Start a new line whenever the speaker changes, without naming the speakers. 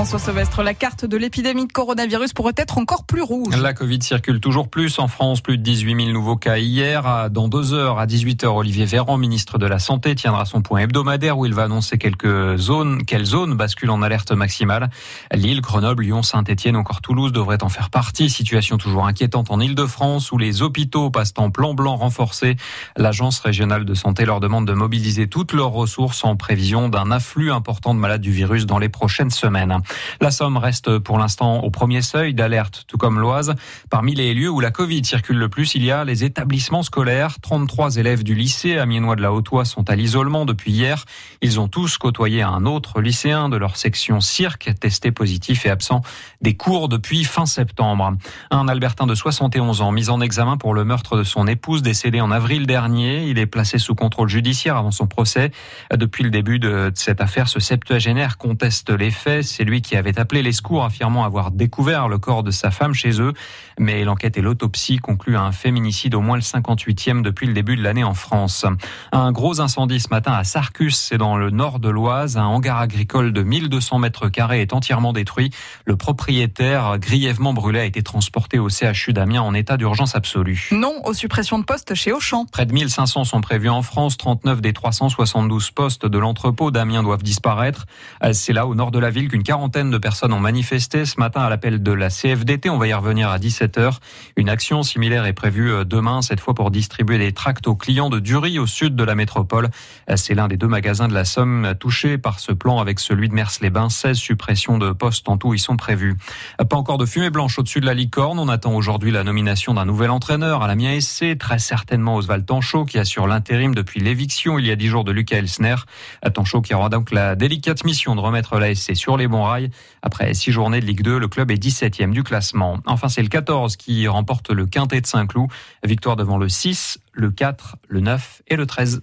François Sauvestre, la carte de l'épidémie de coronavirus pourrait être encore plus rouge.
La Covid circule toujours plus en France, plus de 18 000 nouveaux cas hier. Dans deux heures, à 18 h Olivier Véran, ministre de la Santé, tiendra son point hebdomadaire où il va annoncer quelques zones, quelles zones basculent en alerte maximale. Lille, Grenoble, Lyon, Saint-Etienne, encore Toulouse devraient en faire partie. Situation toujours inquiétante en Ile-de-France où les hôpitaux passent en plan blanc renforcé. L'agence régionale de santé leur demande de mobiliser toutes leurs ressources en prévision d'un afflux important de malades du virus dans les prochaines semaines. La Somme reste pour l'instant au premier seuil d'alerte, tout comme l'Oise. Parmi les lieux où la Covid circule le plus, il y a les établissements scolaires. 33 élèves du lycée amiénois de la Haute-Oise sont à l'isolement depuis hier. Ils ont tous côtoyé un autre lycéen de leur section cirque, testé positif et absent des cours depuis fin septembre. Un Albertain de 71 ans mis en examen pour le meurtre de son épouse décédée en avril dernier. Il est placé sous contrôle judiciaire avant son procès. Depuis le début de cette affaire, ce septuagénaire conteste les faits. C'est lui qui avait appelé les secours affirmant avoir découvert le corps de sa femme chez eux. Mais l'enquête et l'autopsie concluent à un féminicide au moins le 58e depuis le début de l'année en France. Un gros incendie ce matin à Sarcus, c'est dans le nord de l'Oise. Un hangar agricole de 1200 mètres carrés est entièrement détruit. Le propriétaire, grièvement brûlé, a été transporté au CHU d'Amiens en état d'urgence absolue.
Non aux suppressions de postes chez Auchan.
Près de 1500 sont prévus en France. 39 des 372 postes de l'entrepôt d'Amiens doivent disparaître. C'est là, au nord de la ville, qu'une quarantaine de personnes ont manifesté ce matin à l'appel de la CFDT. On va y revenir à 17h. Une action similaire est prévue euh, demain, cette fois pour distribuer des tracts aux clients de Dury au sud de la métropole. Euh, c'est l'un des deux magasins de la Somme touchés par ce plan avec celui de Mers-les-Bains. 16 suppressions de postes en tout y sont prévues. Euh, pas encore de fumée blanche au-dessus de la licorne. On attend aujourd'hui la nomination d'un nouvel entraîneur à la Mien SC, très certainement Oswald Tanchot qui assure l'intérim depuis l'éviction il y a dix jours de Lucas Elsner. Tanchot qui aura donc la délicate mission de remettre la SC sur les bons rails. Après six journées de Ligue 2, le club est 17e du classement. Enfin, c'est le 14 qui remporte le quintet de Saint-Cloud. Victoire devant le 6, le 4, le 9 et le 13.